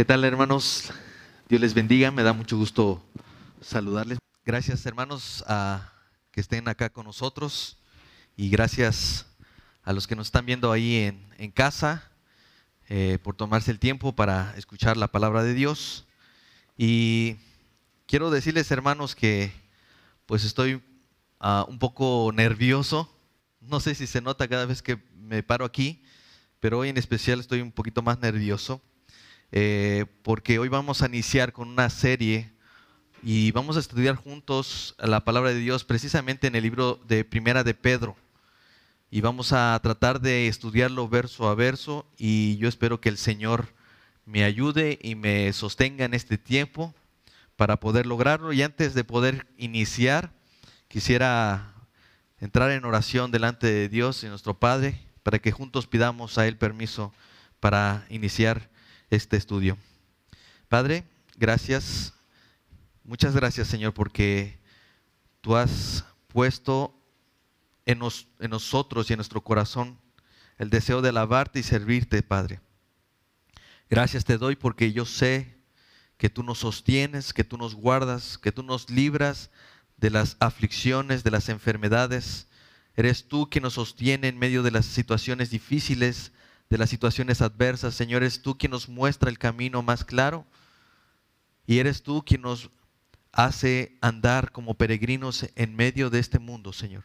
¿Qué tal hermanos? Dios les bendiga, me da mucho gusto saludarles. Gracias hermanos a que estén acá con nosotros y gracias a los que nos están viendo ahí en, casa eh, por tomarse el tiempo para escuchar la palabra de Dios. Y quiero decirles hermanos que pues estoy ah, un poco nervioso. No sé si se nota cada vez que me paro aquí, pero hoy en especial estoy un poquito más nervioso eh, porque hoy vamos a iniciar con una serie y vamos a estudiar juntos la palabra de Dios precisamente en el libro de Primera de Pedro. Y vamos a tratar de estudiarlo verso a verso y yo espero que el Señor me ayude y me sostenga en este tiempo para poder lograrlo. Y antes de poder iniciar, quisiera entrar en oración delante de Dios y nuestro Padre para que juntos pidamos a Él permiso para iniciar este estudio. Padre, gracias, muchas gracias Señor, porque tú has puesto en, en nosotros y en nuestro corazón el deseo de alabarte y servirte, Padre. Gracias te doy porque yo sé que tú nos sostienes, que tú nos guardas, que tú nos libras de las aflicciones, de las enfermedades. Eres tú quien nos sostiene en medio de las situaciones difíciles, de las situaciones adversas. Señor, eres tú quien nos muestra el camino más claro y eres tú quien nos hace andar como peregrinos en medio de este mundo, Señor.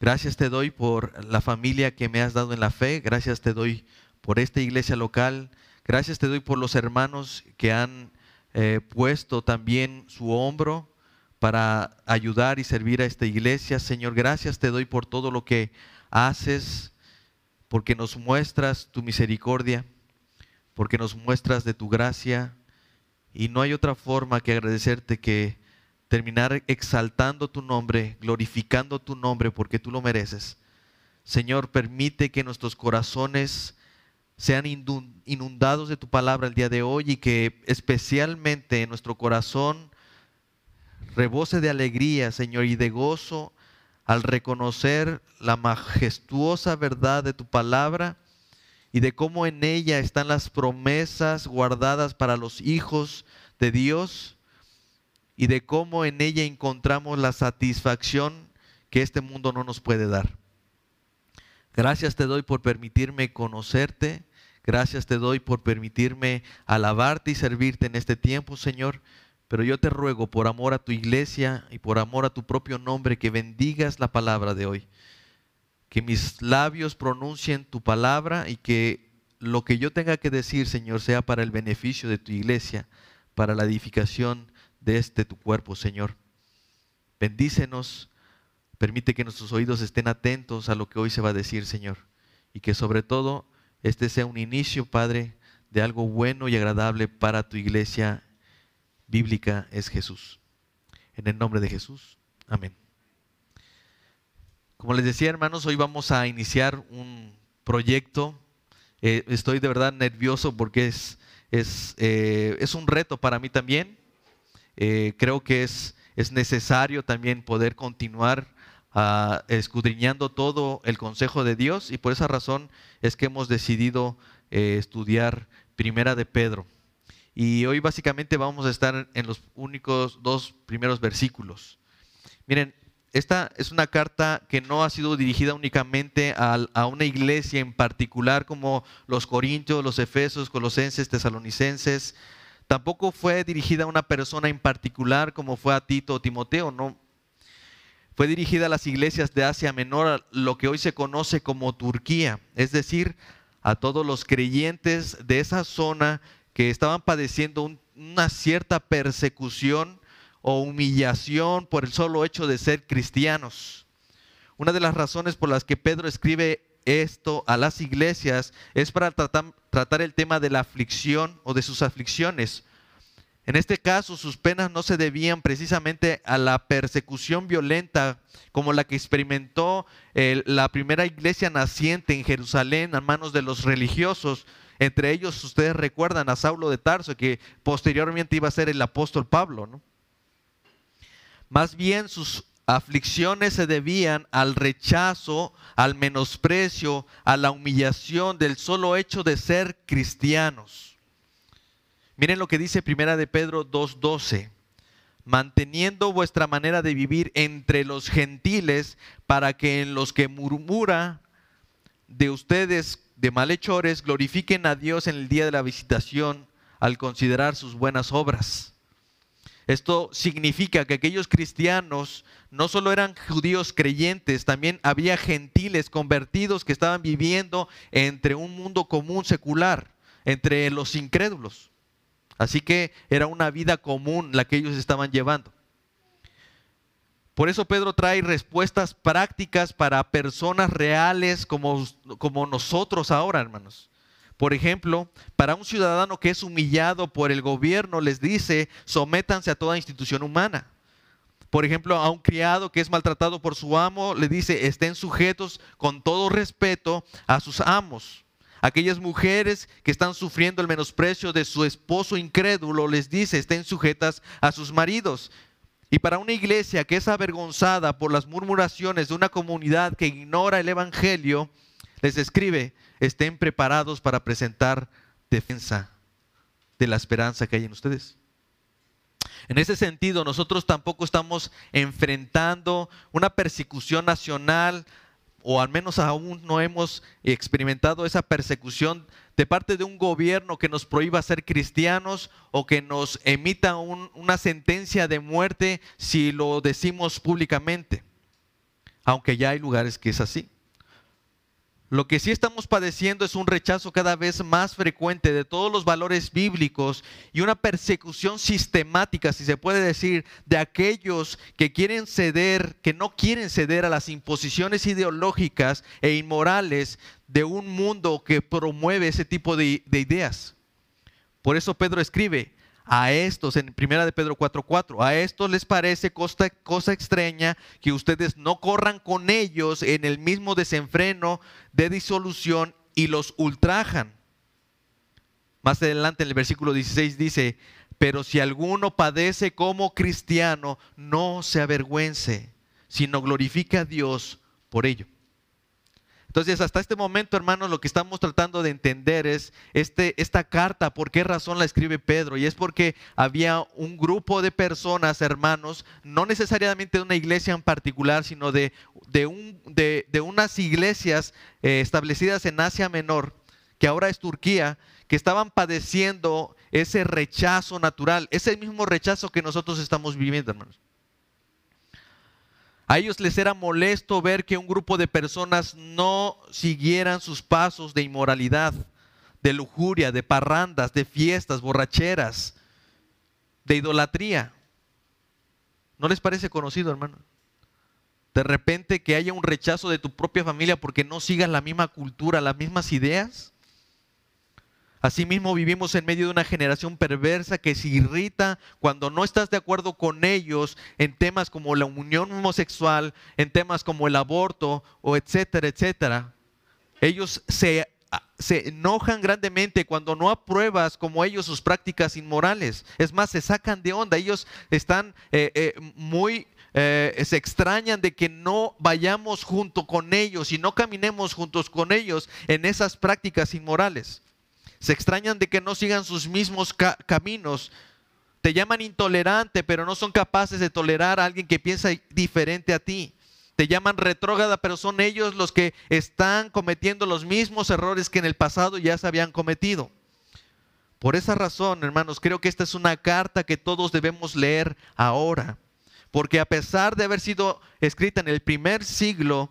Gracias te doy por la familia que me has dado en la fe. Gracias te doy por esta iglesia local. Gracias te doy por los hermanos que han eh, puesto también su hombro para ayudar y servir a esta iglesia. Señor, gracias te doy por todo lo que haces porque nos muestras tu misericordia, porque nos muestras de tu gracia, y no hay otra forma que agradecerte que terminar exaltando tu nombre, glorificando tu nombre, porque tú lo mereces. Señor, permite que nuestros corazones sean inundados de tu palabra el día de hoy y que especialmente en nuestro corazón rebose de alegría, Señor, y de gozo al reconocer la majestuosa verdad de tu palabra y de cómo en ella están las promesas guardadas para los hijos de Dios y de cómo en ella encontramos la satisfacción que este mundo no nos puede dar. Gracias te doy por permitirme conocerte. Gracias te doy por permitirme alabarte y servirte en este tiempo, Señor. Pero yo te ruego por amor a tu iglesia y por amor a tu propio nombre que bendigas la palabra de hoy. Que mis labios pronuncien tu palabra y que lo que yo tenga que decir, Señor, sea para el beneficio de tu iglesia, para la edificación de este tu cuerpo, Señor. Bendícenos, permite que nuestros oídos estén atentos a lo que hoy se va a decir, Señor. Y que sobre todo este sea un inicio, Padre, de algo bueno y agradable para tu iglesia bíblica es Jesús. En el nombre de Jesús. Amén. Como les decía, hermanos, hoy vamos a iniciar un proyecto. Eh, estoy de verdad nervioso porque es, es, eh, es un reto para mí también. Eh, creo que es, es necesario también poder continuar ah, escudriñando todo el consejo de Dios y por esa razón es que hemos decidido estudiar Primera de Pedro. Y hoy básicamente vamos a estar en los únicos dos primeros versículos. Miren, esta es una carta que no ha sido dirigida únicamente a, una iglesia en particular como los Corintios, los Efesos, Colosenses, Tesalonicenses. Tampoco fue dirigida a una persona en particular como fue a Tito o Timoteo, no. Fue dirigida a las iglesias de Asia Menor, lo que hoy se conoce como Turquía, es decir, a todos los creyentes de esa zona que estaban padeciendo una cierta persecución o humillación por el solo hecho de ser cristianos. Una de las razones por las que Pedro escribe esto a las iglesias es para tratar, el tema de la aflicción o de sus aflicciones. En este caso, sus penas no se debían precisamente a la persecución violenta como la que experimentó la primera iglesia naciente en Jerusalén a manos de los religiosos, entre ellos, ustedes recuerdan a Saulo de Tarso, que posteriormente iba a ser el apóstol Pablo. ¿no? Más bien sus aflicciones se debían al rechazo, al menosprecio, a la humillación del solo hecho de ser cristianos. Miren lo que dice Primera de Pedro 2:12 manteniendo vuestra manera de vivir entre los gentiles, para que en los que murmura de ustedes de malhechores glorifiquen a Dios en el día de la visitación al considerar sus buenas obras. Esto significa que aquellos cristianos no solo eran judíos creyentes, también había gentiles convertidos que estaban viviendo entre un mundo común secular, entre los incrédulos. Así que era una vida común la que ellos estaban llevando. Por eso Pedro trae respuestas prácticas para personas reales como, como nosotros ahora, hermanos. Por ejemplo, para un ciudadano que es humillado por el gobierno, les dice, sométanse a toda institución humana. Por ejemplo, a un criado que es maltratado por su amo, le dice, estén sujetos con todo respeto a sus amos. Aquellas mujeres que están sufriendo el menosprecio de su esposo incrédulo, les dice, estén sujetas a sus maridos. Y para una iglesia que es avergonzada por las murmuraciones de una comunidad que ignora el Evangelio, les escribe, estén preparados para presentar defensa de la esperanza que hay en ustedes. En ese sentido, nosotros tampoco estamos enfrentando una persecución nacional o al menos aún no hemos experimentado esa persecución de parte de un gobierno que nos prohíba ser cristianos o que nos emita una sentencia de muerte si lo decimos públicamente, aunque ya hay lugares que es así. Lo que sí estamos padeciendo es un rechazo cada vez más frecuente de todos los valores bíblicos y una persecución sistemática, si se puede decir, de aquellos que quieren ceder, que no quieren ceder a las imposiciones ideológicas e inmorales de un mundo que promueve ese tipo de, de ideas. Por eso Pedro escribe, a estos, en primera de Pedro 4:4, a estos les parece cosa, cosa extraña que ustedes no corran con ellos en el mismo desenfreno de disolución y los ultrajan. Más adelante en el versículo 16 dice, pero si alguno padece como cristiano, no se avergüence, sino glorifica a Dios por ello. Entonces, hasta este momento, hermanos, lo que estamos tratando de entender es este, esta carta, por qué razón la escribe Pedro. Y es porque había un grupo de personas, hermanos, no necesariamente de una iglesia en particular, sino de, de, un, de, unas iglesias eh, establecidas en Asia Menor, que ahora es Turquía, que estaban padeciendo ese rechazo natural, ese mismo rechazo que nosotros estamos viviendo, hermanos. A ellos les era molesto ver que un grupo de personas no siguieran sus pasos de inmoralidad, de lujuria, de parrandas, de fiestas, borracheras, de idolatría. ¿No les parece conocido, hermano? De repente que haya un rechazo de tu propia familia porque no sigas la misma cultura, las mismas ideas. Asimismo vivimos en medio de una generación perversa que se irrita cuando no estás de acuerdo con ellos en temas como la unión homosexual, en temas como el aborto o etcétera, etcétera. Ellos se, se enojan grandemente cuando no apruebas como ellos sus prácticas inmorales. Es más, se sacan de onda. Ellos están eh, eh, muy eh, se extrañan de que no vayamos junto con ellos y no caminemos juntos con ellos en esas prácticas inmorales. Se extrañan de que no sigan sus mismos caminos. Te llaman intolerante, pero no son capaces de tolerar a alguien que piensa diferente a ti. Te llaman retrógrada, pero son ellos los que están cometiendo los mismos errores que en el pasado ya se habían cometido. Por esa razón, hermanos, creo que esta es una carta que todos debemos leer ahora. Porque a pesar de haber sido escrita en el primer siglo,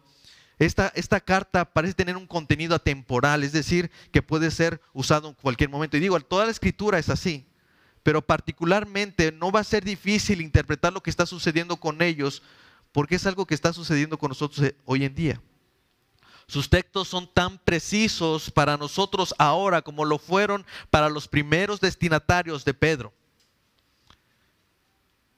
esta, carta parece tener un contenido atemporal, es decir, que puede ser usado en cualquier momento. Y digo, toda la escritura es así, pero particularmente no va a ser difícil interpretar lo que está sucediendo con ellos, porque es algo que está sucediendo con nosotros eh, hoy en día. Sus textos son tan precisos para nosotros ahora como lo fueron para los primeros destinatarios de Pedro.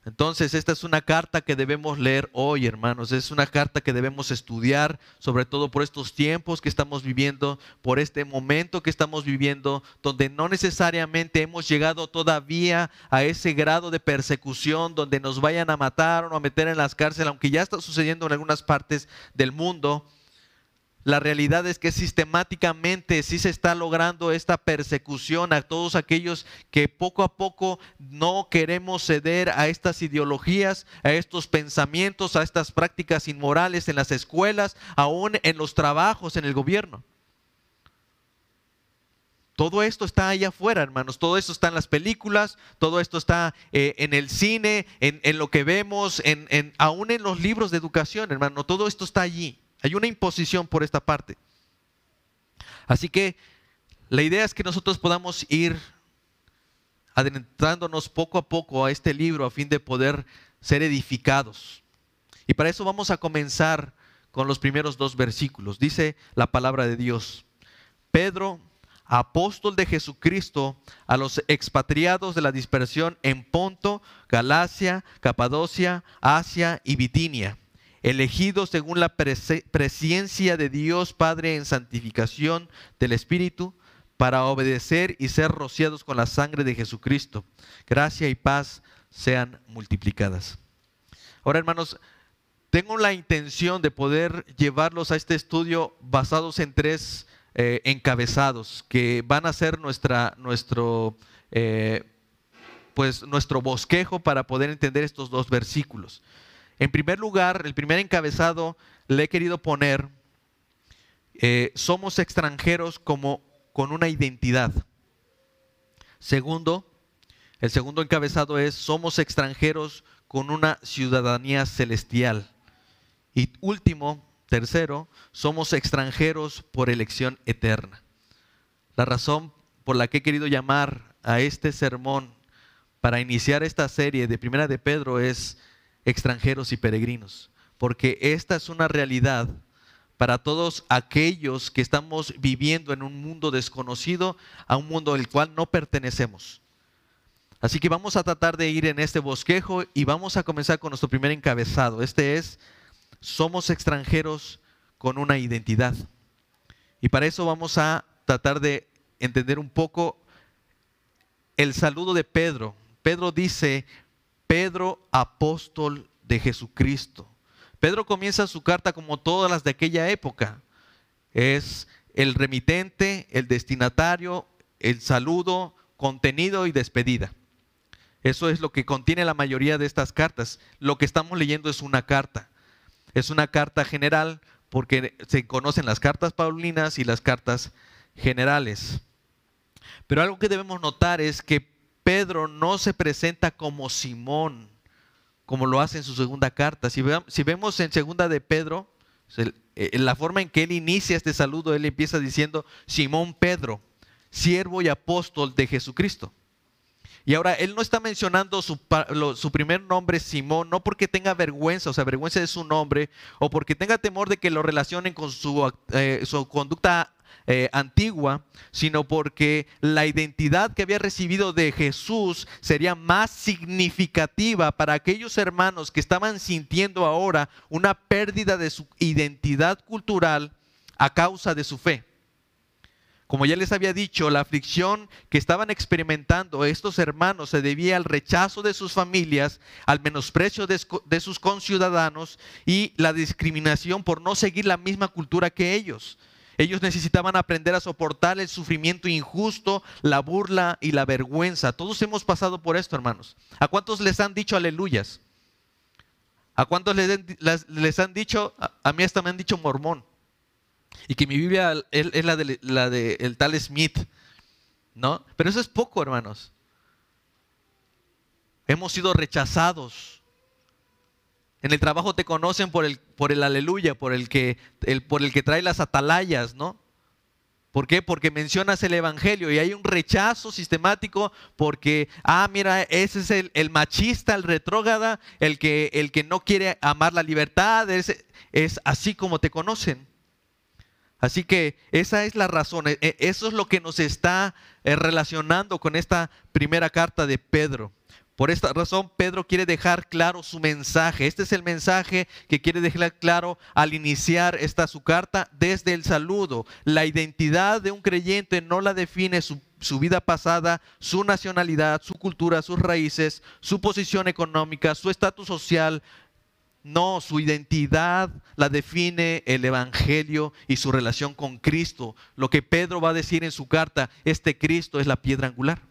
Entonces, esta es una carta que debemos leer hoy, hermanos. Es una carta que debemos estudiar, sobre todo por estos tiempos que estamos viviendo, por este momento que estamos viviendo, donde no necesariamente hemos llegado todavía a ese grado de persecución donde nos vayan a matar o a meter en las cárceles, aunque ya está sucediendo en algunas partes del mundo. La realidad es que sistemáticamente sí se está logrando esta persecución a todos aquellos que poco a poco no queremos ceder a estas ideologías, a estos pensamientos, a estas prácticas inmorales en las escuelas, aún en los trabajos, en el gobierno. Todo esto está allá afuera, hermanos. Todo esto está en las películas, todo esto está eh, en el cine, en, lo que vemos, en, aún en los libros de educación, hermano. Todo esto está allí. Hay una imposición por esta parte. Así que la idea es que nosotros podamos ir adentrándonos poco a poco a este libro a fin de poder ser edificados. Y para eso vamos a comenzar con los primeros dos versículos. Dice la palabra de Dios. Pedro apóstol de Jesucristo a los expatriados de la dispersión en Ponto, Galacia, Capadocia, Asia y Bitinia, elegidos según la presencia de Dios Padre en santificación del Espíritu, para obedecer y ser rociados con la sangre de Jesucristo. Gracia y paz sean multiplicadas. Ahora, hermanos, tengo la intención de poder llevarlos a este estudio basados en tres eh, encabezados que van a ser nuestra, nuestro, eh, pues, nuestro bosquejo para poder entender estos dos versículos. En primer lugar, el primer encabezado le he querido poner, eh, somos extranjeros como con una identidad. Segundo, el segundo encabezado es, somos extranjeros con una ciudadanía celestial. Y último, Tercero, somos extranjeros por elección eterna. La razón por la que he querido llamar a este sermón para iniciar esta serie de Primera de Pedro es extranjeros y peregrinos, porque esta es una realidad para todos aquellos que estamos viviendo en un mundo desconocido, a un mundo al cual no pertenecemos. Así que vamos a tratar de ir en este bosquejo y vamos a comenzar con nuestro primer encabezado. Este es somos extranjeros con una identidad. Y para eso vamos a tratar de entender un poco el saludo de Pedro. Pedro dice, Pedro apóstol de Jesucristo. Pedro comienza su carta como todas las de aquella época. Es el remitente, el destinatario, el saludo, contenido y despedida. Eso es lo que contiene la mayoría de estas cartas. Lo que estamos leyendo es una carta. Es una carta general porque se conocen las cartas paulinas y las cartas generales. Pero algo que debemos notar es que Pedro no se presenta como Simón, como lo hace en su segunda carta. Si, vemos en segunda de Pedro, eh, la forma en que él inicia este saludo, él empieza diciendo, Simón Pedro, siervo y apóstol de Jesucristo. Y ahora él no está mencionando su, primer nombre Simón, no porque tenga vergüenza, o sea, vergüenza de su nombre, o porque tenga temor de que lo relacionen con su, eh, conducta eh, antigua, sino porque la identidad que había recibido de Jesús sería más significativa para aquellos hermanos que estaban sintiendo ahora una pérdida de su identidad cultural a causa de su fe. Como ya les había dicho, la aflicción que estaban experimentando estos hermanos se debía al rechazo de sus familias, al menosprecio de, sus conciudadanos y la discriminación por no seguir la misma cultura que ellos. Ellos necesitaban aprender a soportar el sufrimiento injusto, la burla y la vergüenza. Todos hemos pasado por esto, hermanos. ¿A cuántos les han dicho aleluyas? ¿A cuántos les, han dicho, a mí hasta me han dicho mormón? y que mi Biblia es la de, la de el tal Smith, ¿no? Pero eso es poco, hermanos. Hemos sido rechazados. En el trabajo te conocen por el, por el aleluya, por el, que, por el que trae las atalayas, ¿no? ¿Por qué? Porque mencionas el Evangelio y hay un rechazo sistemático porque, ah, mira, ese es el, machista, el retrógada, el que, el que no quiere amar la libertad, es, es así como te conocen. Así que esa es la razón, e, e, eso es lo que nos está eh, relacionando con esta primera carta de Pedro. Por esta razón, Pedro quiere dejar claro su mensaje. Este es el mensaje que quiere dejar claro al iniciar esta su carta desde el saludo. La identidad de un creyente no la define su, su vida pasada, su nacionalidad, su cultura, sus raíces, su posición económica, su estatus social, No, su identidad la define el Evangelio y su relación con Cristo. Lo que Pedro va a decir en su carta, este Cristo es la piedra angular.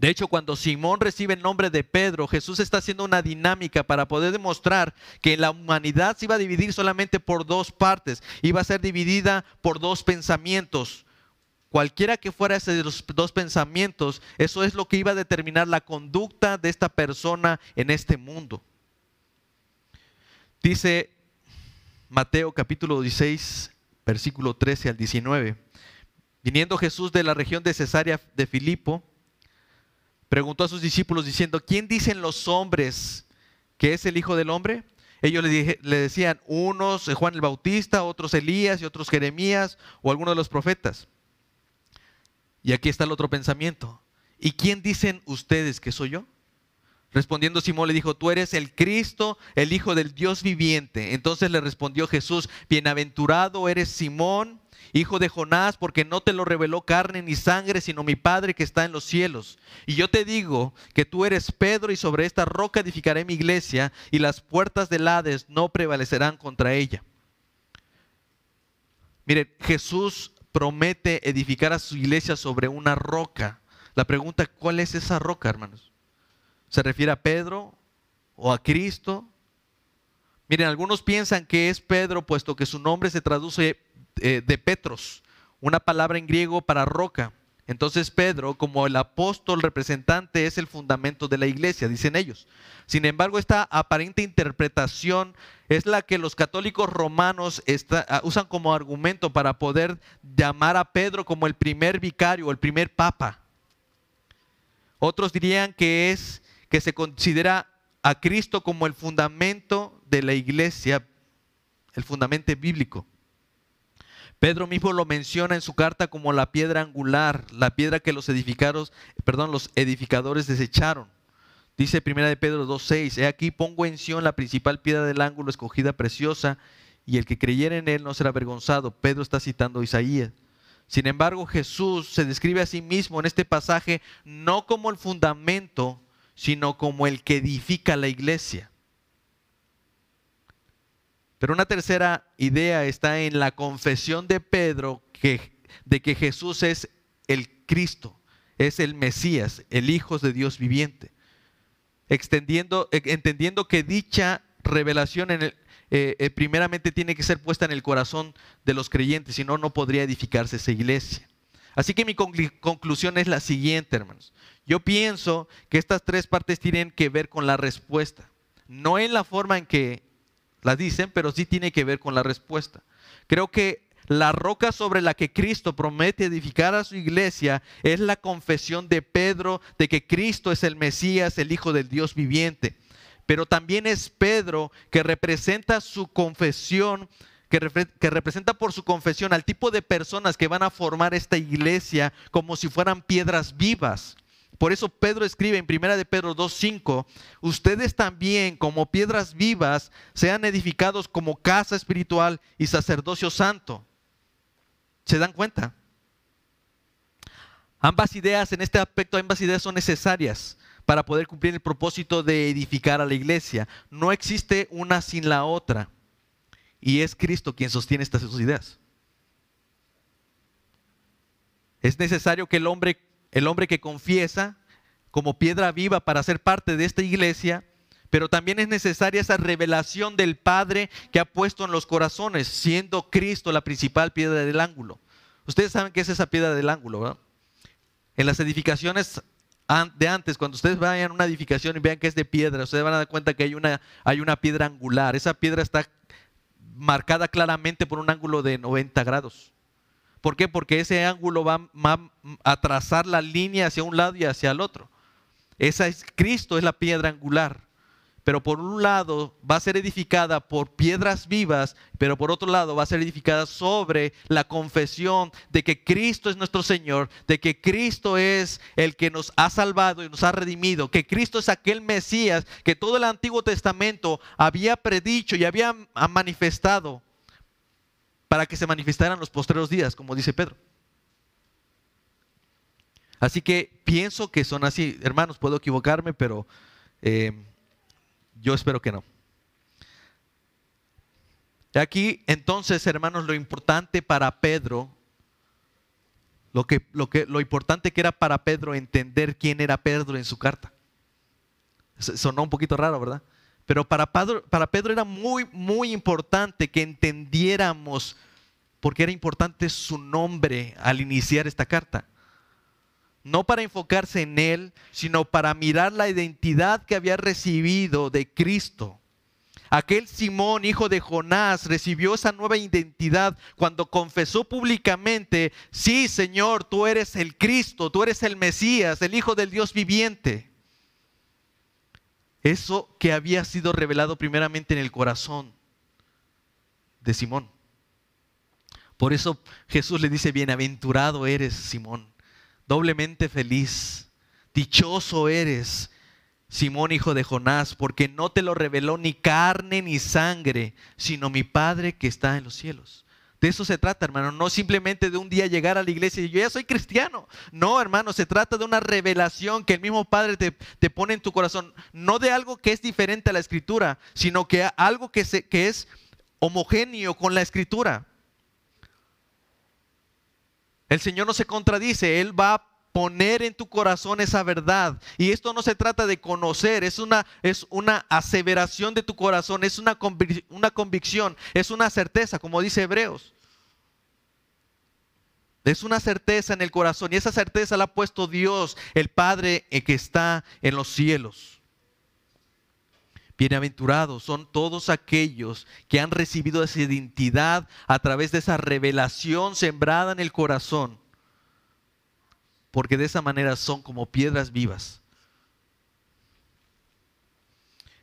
De hecho, cuando Simón recibe el nombre de Pedro, Jesús está haciendo una dinámica para poder demostrar que la humanidad se iba a dividir solamente por dos partes, iba a ser dividida por dos pensamientos. Cualquiera que fuera ese los dos pensamientos, eso es lo que iba a determinar la conducta de esta persona en este mundo. Dice Mateo capítulo 16, versículo 13 al 19. Viniendo Jesús de la región de Cesarea de Filipo, preguntó a sus discípulos diciendo, ¿quién dicen los hombres que es el Hijo del Hombre? Ellos le, decían, unos eh, Juan el Bautista, otros Elías y otros Jeremías o alguno de los profetas. Y aquí está el otro pensamiento. ¿Y quién dicen ustedes que soy yo? Respondiendo Simón le dijo, tú eres el Cristo, el Hijo del Dios viviente. Entonces le respondió Jesús, bienaventurado eres Simón, hijo de Jonás, porque no te lo reveló carne ni sangre, sino mi Padre que está en los cielos. Y yo te digo que tú eres Pedro y sobre esta roca edificaré mi iglesia y las puertas del Hades no prevalecerán contra ella. Mire, Jesús promete edificar a su iglesia sobre una roca. La pregunta, ¿cuál es esa roca, hermanos? ¿Se refiere a Pedro o a Cristo? Miren, algunos piensan que es Pedro, puesto que su nombre se traduce eh, de Petros, una palabra en griego para roca. Entonces Pedro, como el apóstol representante, es el fundamento de la iglesia, dicen ellos. Sin embargo, esta aparente interpretación es la que los católicos romanos ah, usan como argumento para poder llamar a Pedro como el primer vicario el primer papa. Otros dirían que es que se considera a Cristo como el fundamento de la iglesia, el fundamento bíblico. Pedro mismo lo menciona en su carta como la piedra angular, la piedra que los edificados, perdón, los edificadores desecharon. Dice primera de Pedro 2:6, he aquí pongo en Sion la principal piedra del ángulo escogida preciosa, y el que creyere en él no será avergonzado. Pedro está citando a Isaías. Sin embargo, Jesús se describe a sí mismo en este pasaje no como el fundamento, sino como el que edifica la iglesia. Pero una tercera idea está en la confesión de Pedro de que Jesús es el Cristo, es el Mesías, el Hijo de Dios viviente. Extendiendo, e, entendiendo que dicha revelación en el, eh, eh, primeramente tiene que ser puesta en el corazón de los creyentes, si no, no podría edificarse esa iglesia. Así que mi conclusión es la siguiente, hermanos. Yo pienso que estas tres partes tienen que ver con la respuesta, no en la forma en que la dicen, pero sí tiene que ver con la respuesta. Creo que la roca sobre la que Cristo promete edificar a su iglesia es la confesión de Pedro de que Cristo es el Mesías, el Hijo del Dios viviente. Pero también es Pedro que representa su confesión, que, que, representa por su confesión al tipo de personas que van a formar esta iglesia como si fueran piedras vivas. Por eso Pedro escribe en 1 de Pedro 2.5, ustedes también como piedras vivas sean edificados como casa espiritual y sacerdocio santo. ¿Se dan cuenta? Ambas ideas, en este aspecto, ambas ideas son necesarias para poder cumplir el propósito de edificar a la iglesia. No existe una sin la otra. Y es Cristo quien sostiene estas dos ideas. Es necesario que el hombre el hombre que confiesa como piedra viva para ser parte de esta iglesia, pero también es necesaria esa revelación del Padre que ha puesto en los corazones, siendo Cristo la principal piedra del ángulo. Ustedes saben qué es esa piedra del ángulo, ¿verdad? En las edificaciones de antes, cuando ustedes vayan a una edificación y vean que es de piedra, ustedes van a dar cuenta que hay una, hay una piedra angular. Esa piedra está marcada claramente por un ángulo de 90 grados. ¿Por qué? Porque ese ángulo va, a trazar la línea hacia un lado y hacia el otro. Esa es Cristo, es la piedra angular. Pero por un lado va a ser edificada por piedras vivas, pero por otro lado va a ser edificada sobre la confesión de que Cristo es nuestro Señor, de que Cristo es el que nos ha salvado y nos ha redimido, que Cristo es aquel Mesías que todo el Antiguo Testamento había predicho y había manifestado para que se manifestaran los postreros días, como dice Pedro. Así que pienso que son así, hermanos, puedo equivocarme, pero eh, Yo espero que no. Aquí entonces, hermanos, lo importante para Pedro, lo, que, lo, que, lo importante que era para Pedro entender quién era Pedro en su carta. Sonó un poquito raro, ¿verdad? Pero para Pedro, para Pedro era muy, muy importante que entendiéramos, porque era importante su nombre al iniciar esta carta. No para enfocarse en él, sino para mirar la identidad que había recibido de Cristo. Aquel Simón, hijo de Jonás, recibió esa nueva identidad cuando confesó públicamente, sí Señor, tú eres el Cristo, tú eres el Mesías, el Hijo del Dios viviente. Eso que había sido revelado primeramente en el corazón de Simón. Por eso Jesús le dice, bienaventurado eres Simón, doblemente feliz, dichoso eres Simón, hijo de Jonás, porque no te lo reveló ni carne ni sangre, sino mi Padre que está en los cielos. De eso se trata, hermano. No simplemente de un día llegar a la iglesia y yo ya soy cristiano. No, hermano, se trata de una revelación que el mismo Padre te, pone en tu corazón. No de algo que es diferente a la escritura, sino que algo que, se, que es homogéneo con la escritura. El Señor no se contradice, Él va poner en tu corazón esa verdad. Y esto no se trata de conocer, es una, es una aseveración de tu corazón, es una, una convicción, es una certeza, como dice Hebreos. Es una certeza en el corazón y esa certeza la ha puesto Dios, el Padre eh, que está en los cielos. Bienaventurados son todos aquellos que han recibido esa identidad a través de esa revelación sembrada en el corazón porque de esa manera son como piedras vivas.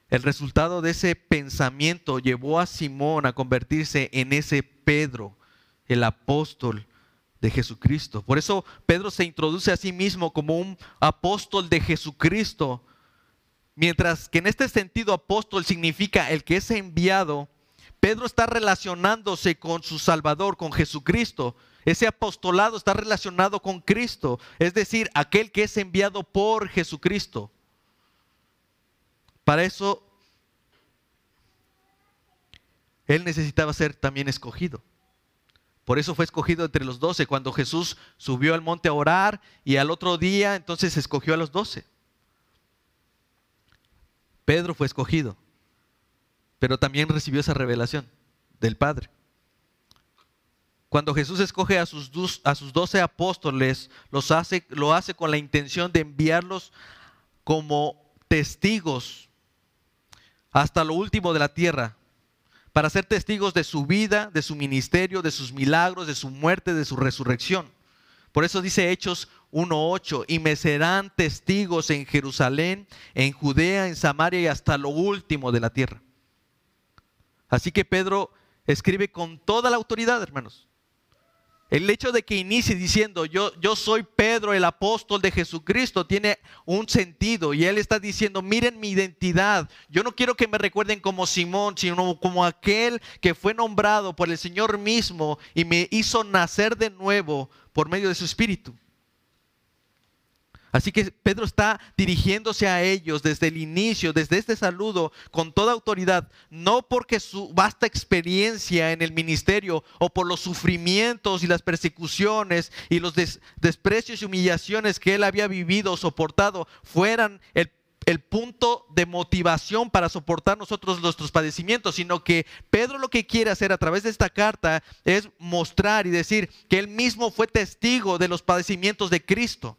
El resultado de ese pensamiento llevó a Simón a convertirse en ese Pedro, el apóstol de Jesucristo. Por eso Pedro se introduce a sí mismo como un apóstol de Jesucristo, mientras que en este sentido apóstol significa el que es enviado. Pedro está relacionándose con su Salvador, con Jesucristo. Ese apostolado está relacionado con Cristo, es decir, aquel que es enviado por Jesucristo. Para eso, él necesitaba ser también escogido. Por eso fue escogido entre los doce, cuando Jesús subió al monte a orar y al otro día entonces escogió a los doce. Pedro fue escogido, pero también recibió esa revelación del Padre. Cuando Jesús escoge a sus, doce apóstoles, los hace, lo hace con la intención de enviarlos como testigos hasta lo último de la tierra, para ser testigos de su vida, de su ministerio, de sus milagros, de su muerte, de su resurrección. Por eso dice Hechos 1.8, y me serán testigos en Jerusalén, en Judea, en Samaria y hasta lo último de la tierra. Así que Pedro escribe con toda la autoridad, hermanos. El hecho de que inicie diciendo, yo, yo soy Pedro, el apóstol de Jesucristo, tiene un sentido. Y él está diciendo, miren mi identidad. Yo no quiero que me recuerden como Simón, sino como aquel que fue nombrado por el Señor mismo y me hizo nacer de nuevo por medio de su espíritu. Así que Pedro está dirigiéndose a ellos desde el inicio, desde este saludo, con toda autoridad, no porque su vasta experiencia en el ministerio o por los sufrimientos y las persecuciones y los desprecios y humillaciones que él había vivido o soportado fueran el, el punto de motivación para soportar nosotros nuestros padecimientos, sino que Pedro lo que quiere hacer a través de esta carta es mostrar y decir que él mismo fue testigo de los padecimientos de Cristo.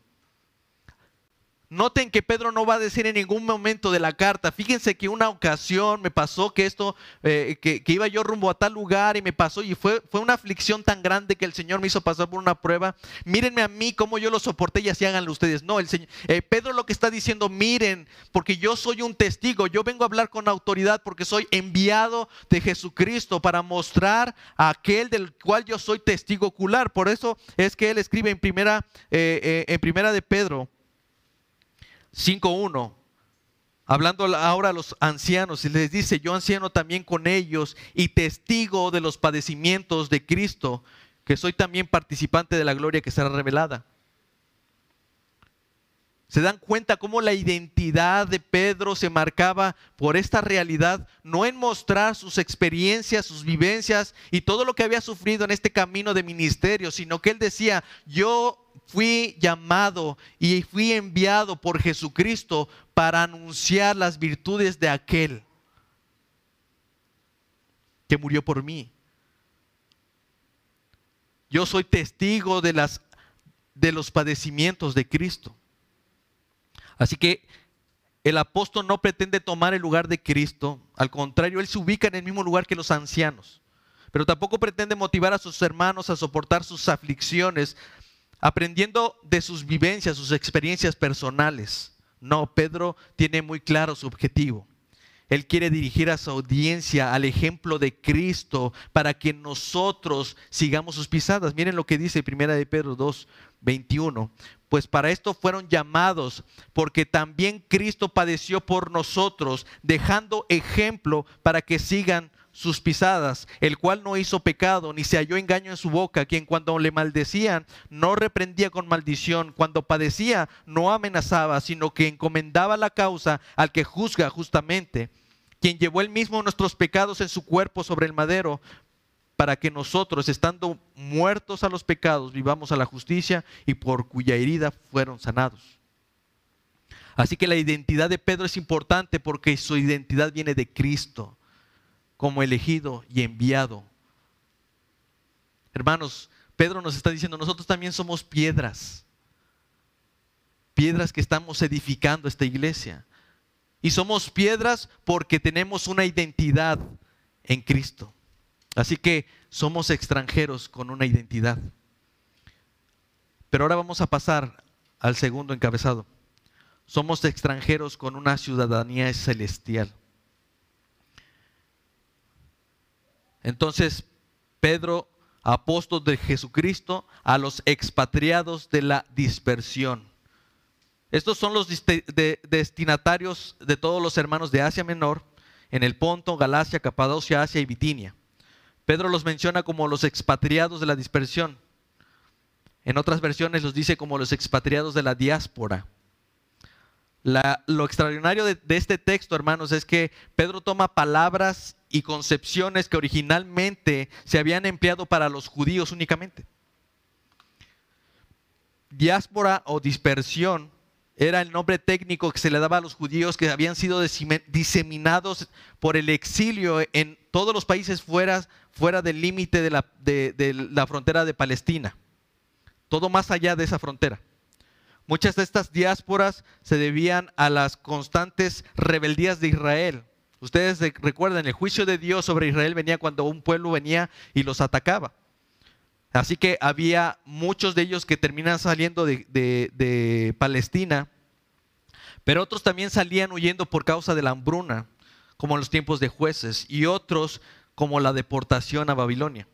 Noten que Pedro no va a decir en ningún momento de la carta, fíjense que una ocasión me pasó que esto, eh, que, iba yo rumbo a tal lugar y me pasó y fue, fue una aflicción tan grande que el Señor me hizo pasar por una prueba. Mírenme a mí cómo yo lo soporté y así háganlo ustedes. No, el Señor, eh, Pedro lo que está diciendo, miren, porque yo soy un testigo, yo vengo a hablar con autoridad porque soy enviado de Jesucristo para mostrar a aquel del cual yo soy testigo ocular. Por eso es que él escribe en primera, eh, en primera de Pedro 5.1, hablando ahora a los ancianos, y les dice, yo anciano también con ellos y testigo de los padecimientos de Cristo, que soy también participante de la gloria que será revelada. ¿Se dan cuenta cómo la identidad de Pedro se marcaba por esta realidad? No en mostrar sus experiencias, sus vivencias y todo lo que había sufrido en este camino de ministerio, sino que él decía, yo fui llamado y fui enviado por Jesucristo para anunciar las virtudes de aquel que murió por mí. Yo soy testigo de, las, de los padecimientos de Cristo. Así que el apóstol no pretende tomar el lugar de Cristo, al contrario, él se ubica en el mismo lugar que los ancianos, pero tampoco pretende motivar a sus hermanos a soportar sus aflicciones, aprendiendo de sus vivencias, sus experiencias personales. No, Pedro tiene muy claro su objetivo. Él quiere dirigir a su audiencia al ejemplo de Cristo para que nosotros sigamos sus pisadas. Miren lo que dice Primera de Pedro 2, 21. Pues para esto fueron llamados, porque también Cristo padeció por nosotros, dejando ejemplo para que sigan sus pisadas, el cual no hizo pecado, ni se halló engaño en su boca, quien cuando le maldecían no reprendía con maldición, cuando padecía no amenazaba, sino que encomendaba la causa al que juzga justamente, quien llevó él mismo nuestros pecados en su cuerpo sobre el madero, para que nosotros, estando muertos a los pecados, vivamos a la justicia y por cuya herida fueron sanados. Así que la identidad de Pedro es importante porque su identidad viene de Cristo como elegido y enviado. Hermanos, Pedro nos está diciendo, nosotros también somos piedras, piedras que estamos edificando esta iglesia. Y somos piedras porque tenemos una identidad en Cristo. Así que somos extranjeros con una identidad. Pero ahora vamos a pasar al segundo encabezado. Somos extranjeros con una ciudadanía celestial. Entonces, Pedro, apóstol de Jesucristo, a los expatriados de la dispersión. Estos son los destinatarios de todos los hermanos de Asia Menor, en el Ponto, Galacia, Capadocia, Asia y Bitinia. Pedro los menciona como los expatriados de la dispersión. En otras versiones los dice como los expatriados de la diáspora. lo extraordinario de, de este texto, hermanos, es que Pedro toma palabras y concepciones que originalmente se habían empleado para los judíos únicamente. Diáspora o dispersión era el nombre técnico que se le daba a los judíos que habían sido diseminados por el exilio en todos los países fuera, fuera del límite de la, de la frontera de Palestina, todo más allá de esa frontera. Muchas de estas diásporas se debían a las constantes rebeldías de Israel. Ustedes recuerdan, el juicio de Dios sobre Israel venía cuando un pueblo venía y los atacaba. Así que había muchos de ellos que terminan saliendo de, Palestina, pero otros también salían huyendo por causa de la hambruna, como en los tiempos de jueces, y otros como la deportación a Babilonia.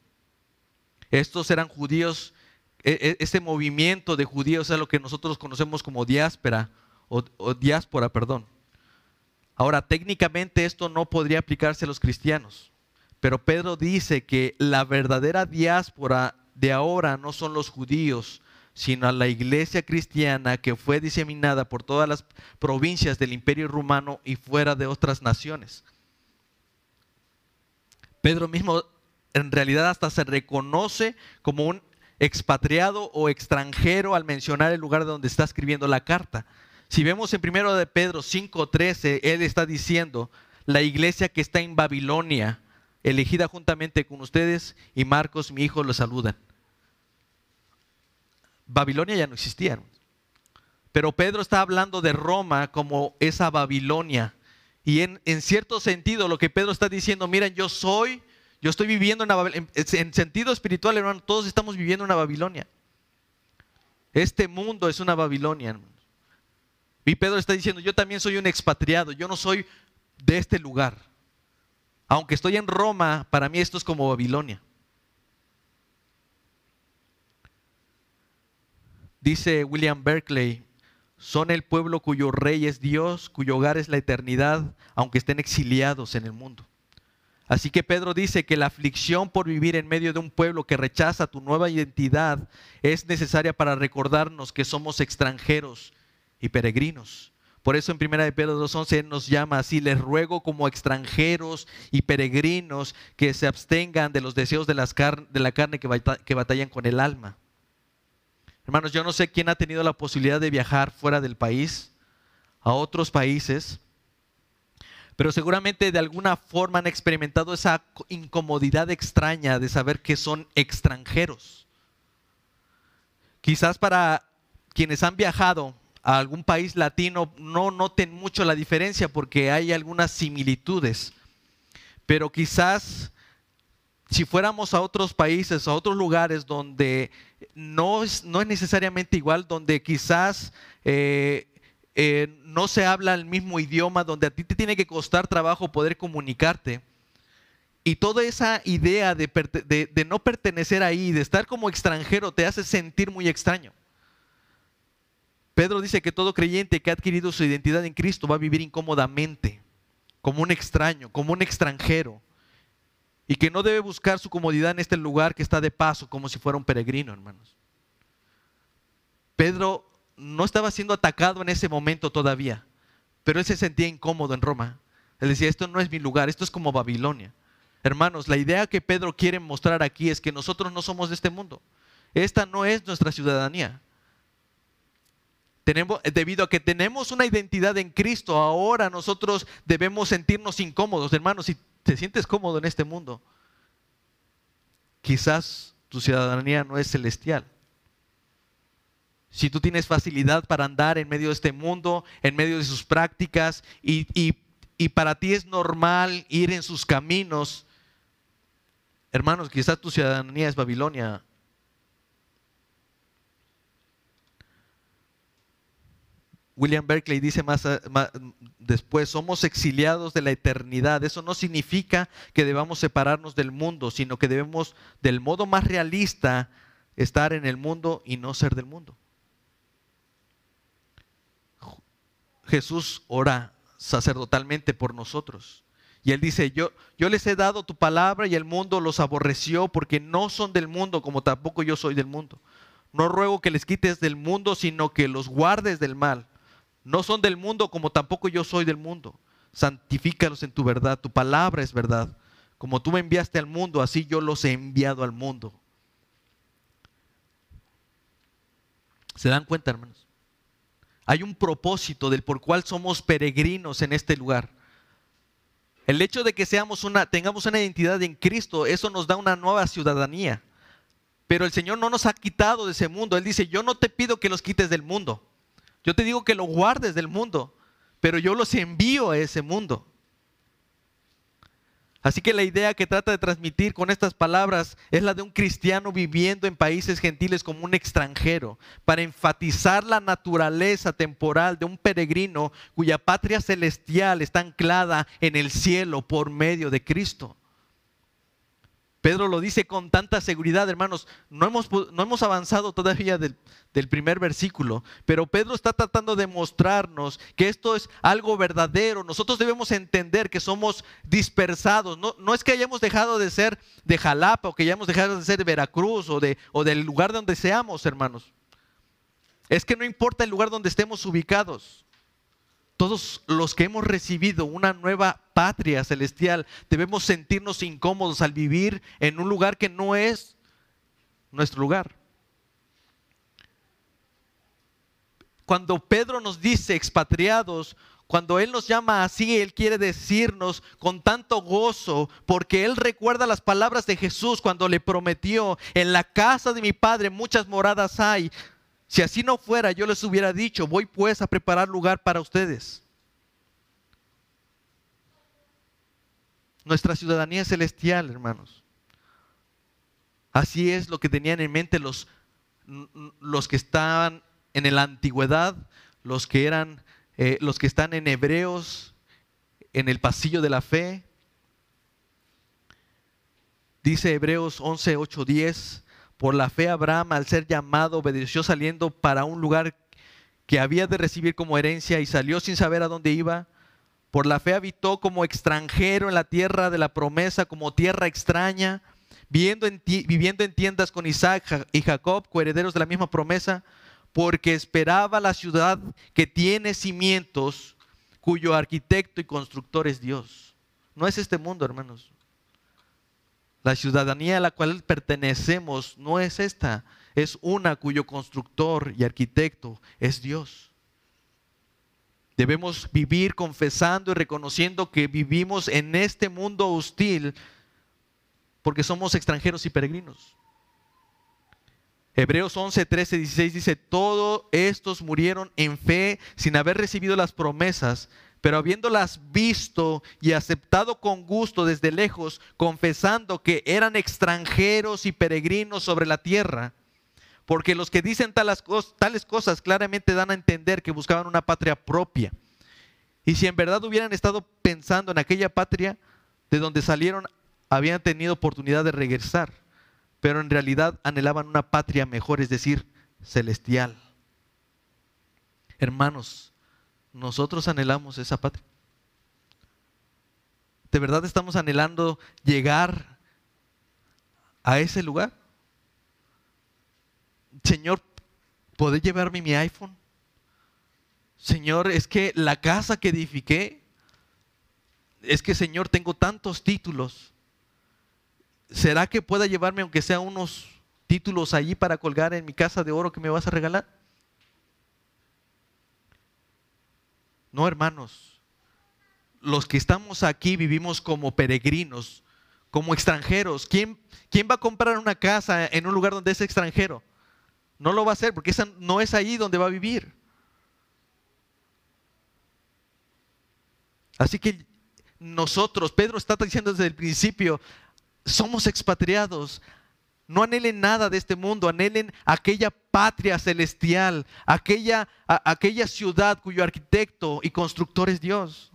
Estos eran judíos, e, e, este movimiento de judíos es lo que nosotros conocemos como diáspora, o, o diáspora, perdón. Ahora, técnicamente esto no podría aplicarse a los cristianos, pero Pedro dice que la verdadera diáspora de ahora no son los judíos, sino a la iglesia cristiana que fue diseminada por todas las provincias del imperio romano y fuera de otras naciones. Pedro mismo en realidad hasta se reconoce como un expatriado o extranjero al mencionar el lugar de donde está escribiendo la carta. Si vemos en primero de Pedro 5:13, él está diciendo, la iglesia que está en Babilonia, elegida juntamente con ustedes y Marcos, mi hijo, los saludan. Babilonia ya no existía. Pero Pedro está hablando de Roma como esa Babilonia. Y en, cierto sentido lo que Pedro está diciendo, miren, yo soy, yo estoy viviendo en, una, en, en sentido espiritual, hermano, todos estamos viviendo en una Babilonia. Este mundo es una Babilonia, hermano. Y Pedro está diciendo, yo también soy un expatriado, yo no soy de este lugar. Aunque estoy en Roma, para mí esto es como Babilonia. Dice William Berkeley, son el pueblo cuyo rey es Dios, cuyo hogar es la eternidad, aunque estén exiliados en el mundo. Así que Pedro dice que la aflicción por vivir en medio de un pueblo que rechaza tu nueva identidad es necesaria para recordarnos que somos extranjeros y peregrinos. Por eso en 1 de Pedro 2.11 nos llama así, les ruego como extranjeros y peregrinos que se abstengan de los deseos de, las de la carne que, que batallan con el alma. Hermanos, yo no sé quién ha tenido la posibilidad de viajar fuera del país, a otros países, pero seguramente de alguna forma han experimentado esa incomodidad extraña de saber que son extranjeros. Quizás para quienes han viajado a algún país latino no noten mucho la diferencia porque hay algunas similitudes. Pero quizás si fuéramos a otros países, a otros lugares donde no es, no es necesariamente igual, donde quizás eh, eh, no se habla el mismo idioma, donde a ti te tiene que costar trabajo poder comunicarte, y toda esa idea de, de no pertenecer ahí, de estar como extranjero, te hace sentir muy extraño. Pedro dice que todo creyente que ha adquirido su identidad en Cristo va a vivir incómodamente, como un extraño, como un extranjero, y que no debe buscar su comodidad en este lugar que está de paso, como si fuera un peregrino, hermanos. Pedro no estaba siendo atacado en ese momento todavía, pero él se sentía incómodo en Roma. Él decía, esto no es mi lugar, esto es como Babilonia. Hermanos, la idea que Pedro quiere mostrar aquí es que nosotros no somos de este mundo. Esta no es nuestra ciudadanía debido a que tenemos una identidad en Cristo, ahora nosotros debemos sentirnos incómodos. Hermanos, si te sientes cómodo en este mundo, quizás tu ciudadanía no es celestial. Si tú tienes facilidad para andar en medio de este mundo, en medio de sus prácticas, y, y para ti es normal ir en sus caminos, hermanos, quizás tu ciudadanía es Babilonia William Berkeley dice más, después, somos exiliados de la eternidad. Eso no significa que debamos separarnos del mundo, sino que debemos, del modo más realista, estar en el mundo y no ser del mundo. Jesús ora sacerdotalmente por nosotros. Y él dice, yo, yo les he dado tu palabra y el mundo los aborreció porque no son del mundo como tampoco yo soy del mundo. No ruego que les quites del mundo, sino que los guardes del mal. No son del mundo como tampoco yo soy del mundo. Santifícalos en tu verdad. Tu palabra es verdad. Como tú me enviaste al mundo, así yo los he enviado al mundo. ¿Se dan cuenta, hermanos? Hay un propósito del por cual somos peregrinos en este lugar. El hecho de que seamos una, tengamos una identidad en Cristo, eso nos da una nueva ciudadanía. Pero el Señor no nos ha quitado de ese mundo. Él dice, yo no te pido que los quites del mundo. Yo te digo que lo guardes del mundo, pero yo los envío a ese mundo. Así que la idea que trata de transmitir con estas palabras es la de un cristiano viviendo en países gentiles como un extranjero, para enfatizar la naturaleza temporal de un peregrino cuya patria celestial está anclada en el cielo por medio de Cristo. Pedro lo dice con tanta seguridad, hermanos. No hemos, no hemos avanzado todavía del, primer versículo, pero Pedro está tratando de mostrarnos que esto es algo verdadero. Nosotros debemos entender que somos dispersados. No, no es que hayamos dejado de ser de Jalapa o que hayamos dejado de ser de Veracruz o, de, o del lugar donde seamos, hermanos. Es que no importa el lugar donde estemos ubicados todos los que hemos recibido una nueva patria celestial, debemos sentirnos incómodos al vivir en un lugar que no es nuestro lugar. Cuando Pedro nos dice expatriados, cuando Él nos llama así, Él quiere decirnos con tanto gozo, porque Él recuerda las palabras de Jesús cuando le prometió, en la casa de mi Padre muchas moradas hay, si así no fuera, yo les hubiera dicho, voy pues a preparar lugar para ustedes. Nuestra ciudadanía es celestial, hermanos. Así es lo que tenían en mente los, los que estaban en la antigüedad, los que eran, eh, los que están en Hebreos, en el pasillo de la fe. Dice Hebreos 11, 8, 10. Por la fe Abraham, al ser llamado, obedeció saliendo para un lugar que había de recibir como herencia y salió sin saber a dónde iba. Por la fe habitó como extranjero en la tierra de la promesa, como tierra extraña, viviendo en, tiendas con Isaac y Jacob, coherederos de la misma promesa, porque esperaba la ciudad que tiene cimientos, cuyo arquitecto y constructor es Dios. No es este mundo, hermanos. La ciudadanía a la cual pertenecemos no es esta, es una cuyo constructor y arquitecto es Dios. Debemos vivir confesando y reconociendo que vivimos en este mundo hostil porque somos extranjeros y peregrinos. Hebreos 11, 13, 16 dice, todos estos murieron en fe sin haber recibido las promesas, pero habiéndolas visto y aceptado con gusto desde lejos, confesando que eran extranjeros y peregrinos sobre la tierra. Porque los que dicen tales, cosas claramente dan a entender que buscaban una patria propia. Y si en verdad hubieran estado pensando en aquella patria de donde salieron, habían tenido oportunidad de regresar pero en realidad anhelaban una patria mejor, es decir, celestial. Hermanos, nosotros anhelamos esa patria. ¿De verdad estamos anhelando llegar a ese lugar? Señor, ¿podés llevarme mi iPhone? Señor, es que la casa que edifiqué, es que Señor, tengo tantos títulos. ¿será que pueda llevarme aunque sea unos títulos allí para colgar en mi casa de oro que me vas a regalar? No, hermanos. Los que estamos aquí vivimos como peregrinos, como extranjeros. ¿Quién, ¿Quién va a comprar una casa en un lugar donde es extranjero? No lo va a hacer porque esa no es ahí donde va a vivir. Así que nosotros, Pedro está diciendo desde el principio, somos expatriados. No anhelen nada de este mundo, anhelen aquella patria celestial, aquella, aquella ciudad cuyo arquitecto y constructor es Dios.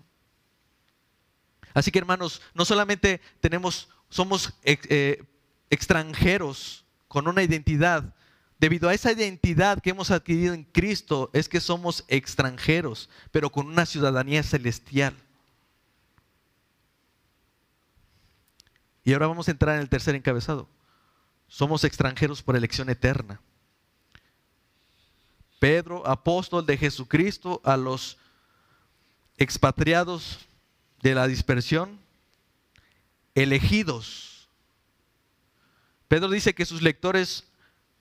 Así que hermanos, no solamente tenemos, somos eh, extranjeros con una identidad, debido a esa identidad que hemos adquirido en Cristo, es que somos extranjeros, pero con una ciudadanía celestial. Y ahora vamos a entrar en el tercer encabezado. Somos extranjeros por elección eterna. Pedro, apóstol de Jesucristo, a los expatriados de la dispersión, elegidos. Pedro dice que sus lectores,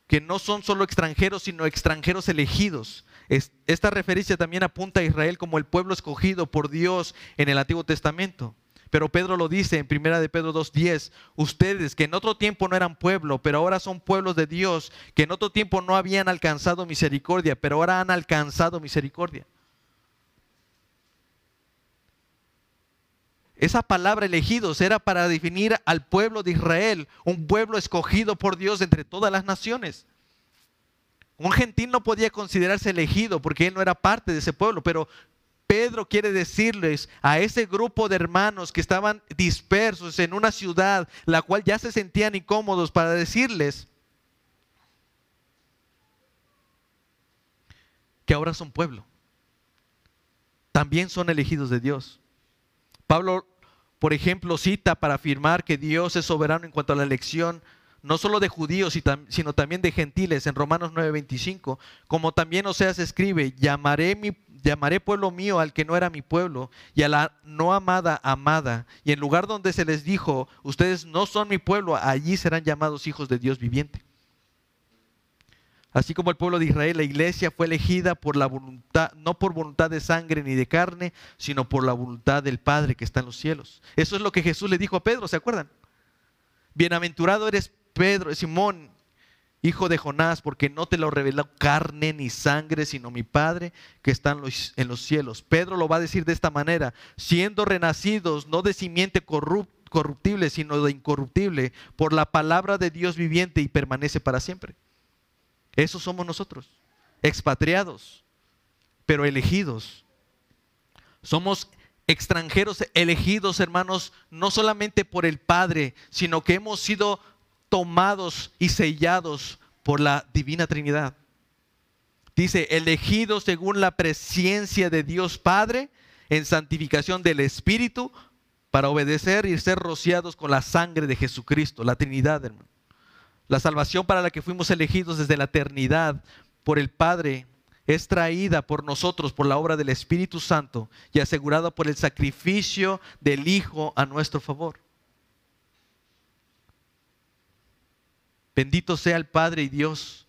que no son solo extranjeros, sino extranjeros elegidos. Esta referencia también apunta a Israel como el pueblo escogido por Dios en el Antiguo Testamento. Pero Pedro lo dice en primera de Pedro 2:10, ustedes que en otro tiempo no eran pueblo, pero ahora son pueblos de Dios, que en otro tiempo no habían alcanzado misericordia, pero ahora han alcanzado misericordia. Esa palabra elegidos era para definir al pueblo de Israel, un pueblo escogido por Dios entre todas las naciones. Un gentil no podía considerarse elegido porque él no era parte de ese pueblo, pero Pedro quiere decirles a ese grupo de hermanos que estaban dispersos en una ciudad, la cual ya se sentían incómodos, para decirles que ahora son pueblo. También son elegidos de Dios. Pablo, por ejemplo, cita para afirmar que Dios es soberano en cuanto a la elección no solo de judíos, sino también de gentiles, en Romanos 9:25, como también Oseas escribe, llamaré mi llamaré pueblo mío al que no era mi pueblo, y a la no amada amada. Y en lugar donde se les dijo, ustedes no son mi pueblo, allí serán llamados hijos de Dios viviente. Así como el pueblo de Israel, la iglesia fue elegida por la voluntad, no por voluntad de sangre ni de carne, sino por la voluntad del Padre que está en los cielos. Eso es lo que Jesús le dijo a Pedro, ¿se acuerdan? Bienaventurado eres Pedro, Simón, hijo de Jonás, porque no te lo reveló carne ni sangre, sino mi Padre que está en los, cielos. Pedro lo va a decir de esta manera, siendo renacidos no de simiente corruptible, sino de incorruptible, por la palabra de Dios viviente y permanece para siempre. Eso somos nosotros, expatriados, pero elegidos. Somos extranjeros elegidos, hermanos, no solamente por el Padre, sino que hemos sido tomados y sellados por la divina Trinidad. Dice, elegidos según la presencia de Dios Padre en santificación del Espíritu para obedecer y ser rociados con la sangre de Jesucristo, la Trinidad, hermano. La salvación para la que fuimos elegidos desde la eternidad por el Padre es traída por nosotros por la obra del Espíritu Santo y asegurada por el sacrificio del Hijo a nuestro favor. Bendito sea el Padre y Dios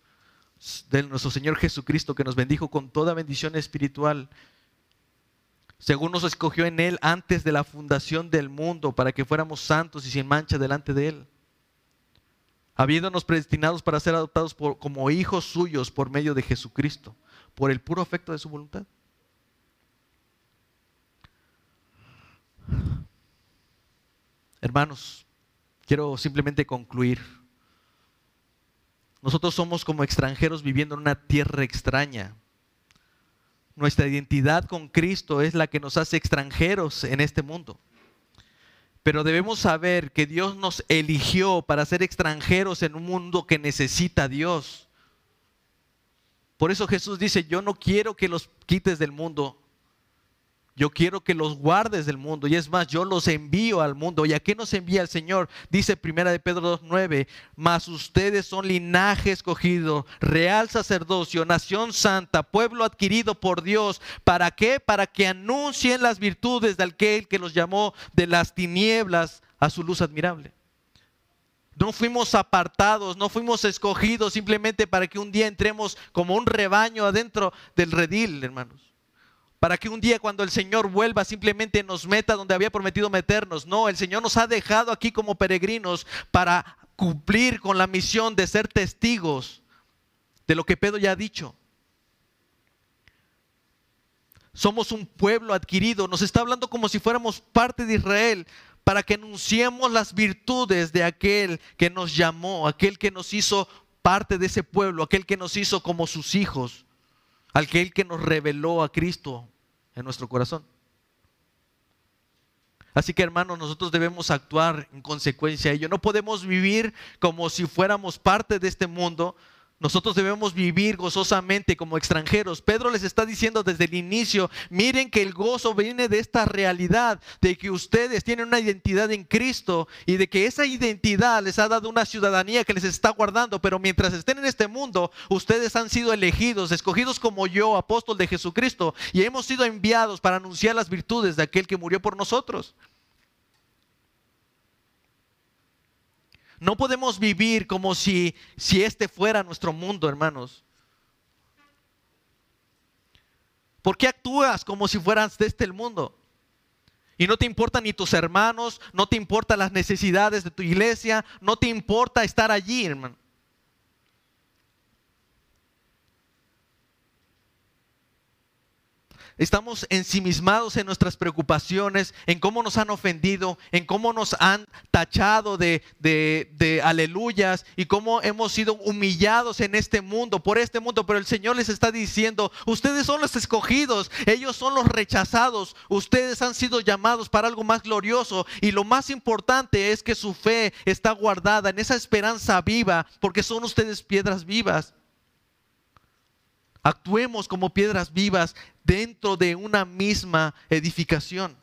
de nuestro Señor Jesucristo que nos bendijo con toda bendición espiritual, según nos escogió en Él antes de la fundación del mundo para que fuéramos santos y sin mancha delante de Él habiéndonos predestinados para ser adoptados como hijos suyos por medio de Jesucristo, por el puro afecto de su voluntad. Hermanos, quiero simplemente concluir. Nosotros somos como extranjeros viviendo en una tierra extraña. Nuestra identidad con Cristo es la que nos hace extranjeros en este mundo. Pero debemos saber que Dios nos eligió para ser extranjeros en un mundo que necesita a Dios. Por eso Jesús dice, yo no quiero que los quites del mundo, yo quiero que los guardes del mundo. Y es más, yo los envío al mundo. ¿Y a qué nos envía el Señor? Dice primera de Pedro 2.9, mas ustedes son linaje escogido, real sacerdocio, nación santa, pueblo adquirido por Dios. ¿Para qué? Para que anuncien las virtudes de aquel que los llamó de las tinieblas a su luz admirable. No fuimos apartados, no fuimos escogidos simplemente para que un día entremos como un rebaño adentro del redil, hermanos para que un día cuando el Señor vuelva simplemente nos meta donde había prometido meternos. No, el Señor nos ha dejado aquí como peregrinos para cumplir con la misión de ser testigos de lo que Pedro ya ha dicho. Somos un pueblo adquirido, nos está hablando como si fuéramos parte de Israel, para que anunciemos las virtudes de aquel que nos llamó, aquel que nos hizo parte de ese pueblo, aquel que nos hizo como sus hijos aquel que nos reveló a Cristo en nuestro corazón. Así que hermanos, nosotros debemos actuar en consecuencia a ello. No podemos vivir como si fuéramos parte de este mundo, nosotros debemos vivir gozosamente como extranjeros. Pedro les está diciendo desde el inicio, miren que el gozo viene de esta realidad, de que ustedes tienen una identidad en Cristo y de que esa identidad les ha dado una ciudadanía que les está guardando, pero mientras estén en este mundo, ustedes han sido elegidos, escogidos como yo, apóstol de Jesucristo, y hemos sido enviados para anunciar las virtudes de aquel que murió por nosotros. No podemos vivir como si, si este fuera nuestro mundo, hermanos. ¿Por qué actúas como si fueras de este mundo? Y no te importan ni tus hermanos, no te importan las necesidades de tu iglesia, no te importa estar allí, hermano. Estamos ensimismados en nuestras preocupaciones, en cómo nos han ofendido, en cómo nos han tachado de, de, aleluyas y cómo hemos sido humillados en este mundo, por este mundo. Pero el Señor les está diciendo, ustedes son los escogidos, ellos son los rechazados, ustedes han sido llamados para algo más glorioso. Y lo más importante es que su fe está guardada en esa esperanza viva, porque son ustedes piedras vivas. Actuemos como piedras vivas dentro de una misma edificación.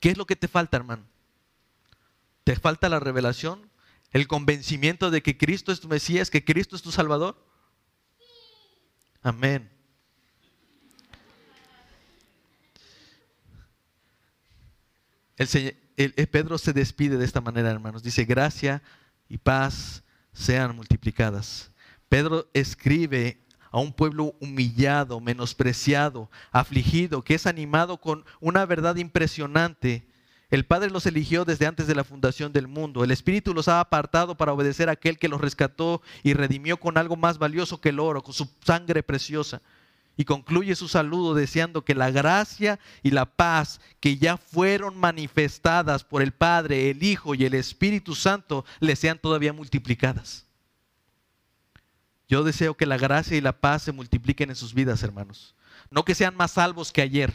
¿Qué es lo que te falta, hermano? ¿Te falta la revelación? ¿El convencimiento de que Cristo es tu Mesías, que Cristo es tu Salvador? Amén. El, Pedro se despide de esta manera, hermanos. Dice, gracia y paz sean multiplicadas. Pedro escribe a un pueblo humillado, menospreciado, afligido, que es animado con una verdad impresionante. El Padre los eligió desde antes de la fundación del mundo. El Espíritu los ha apartado para obedecer a aquel que los rescató y redimió con algo más valioso que el oro, con su sangre preciosa. Y concluye su saludo deseando que la gracia y la paz que ya fueron manifestadas por el Padre, el Hijo y el Espíritu Santo les sean todavía multiplicadas. Yo deseo que la gracia y la paz se multipliquen en sus vidas, hermanos. No que sean más salvos que ayer,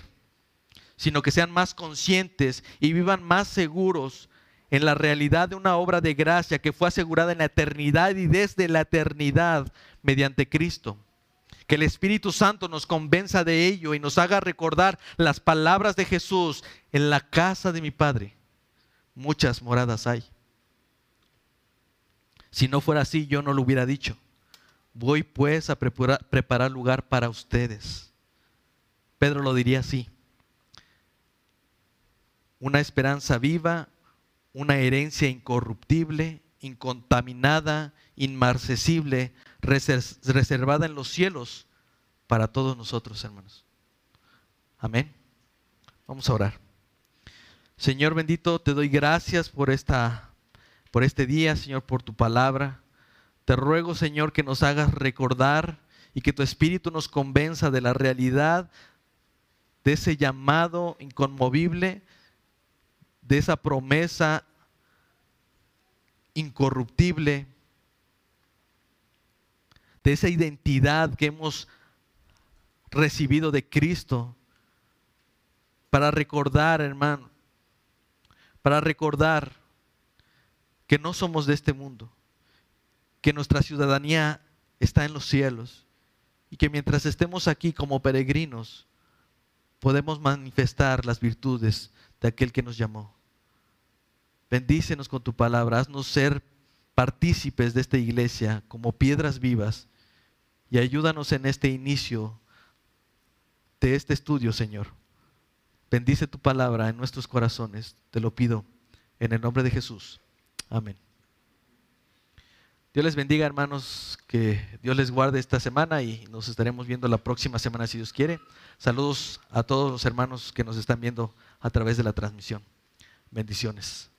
sino que sean más conscientes y vivan más seguros en la realidad de una obra de gracia que fue asegurada en la eternidad y desde la eternidad mediante Cristo. Que el Espíritu Santo nos convenza de ello y nos haga recordar las palabras de Jesús en la casa de mi Padre. Muchas moradas hay. Si no fuera así, yo no lo hubiera dicho Voy pues a preparar, lugar para ustedes. Pedro lo diría así. Una esperanza viva, una herencia incorruptible, incontaminada, inmarcesible, reservada en los cielos para todos nosotros, hermanos. Amén. Vamos a orar. Señor bendito, te doy gracias por esta por este día, Señor, por tu palabra. Te ruego, Señor, que nos hagas recordar y que tu espíritu nos convenza de la realidad de ese llamado inconmovible, de esa promesa incorruptible, de esa identidad que hemos recibido de Cristo, para recordar, hermano, para recordar que no somos de este mundo, que nuestra ciudadanía está en los cielos y que mientras estemos aquí como peregrinos, podemos manifestar las virtudes de aquel que nos llamó. Bendícenos con tu palabra, haznos ser partícipes de esta iglesia como piedras vivas y ayúdanos en este inicio de este estudio, Señor. Bendice tu palabra en nuestros corazones, te lo pido en el nombre de Jesús. Amén. Dios les bendiga, hermanos, que Dios les guarde esta semana y nos estaremos viendo la próxima semana si Dios quiere. Saludos a todos los hermanos que nos están viendo a través de la transmisión. Bendiciones.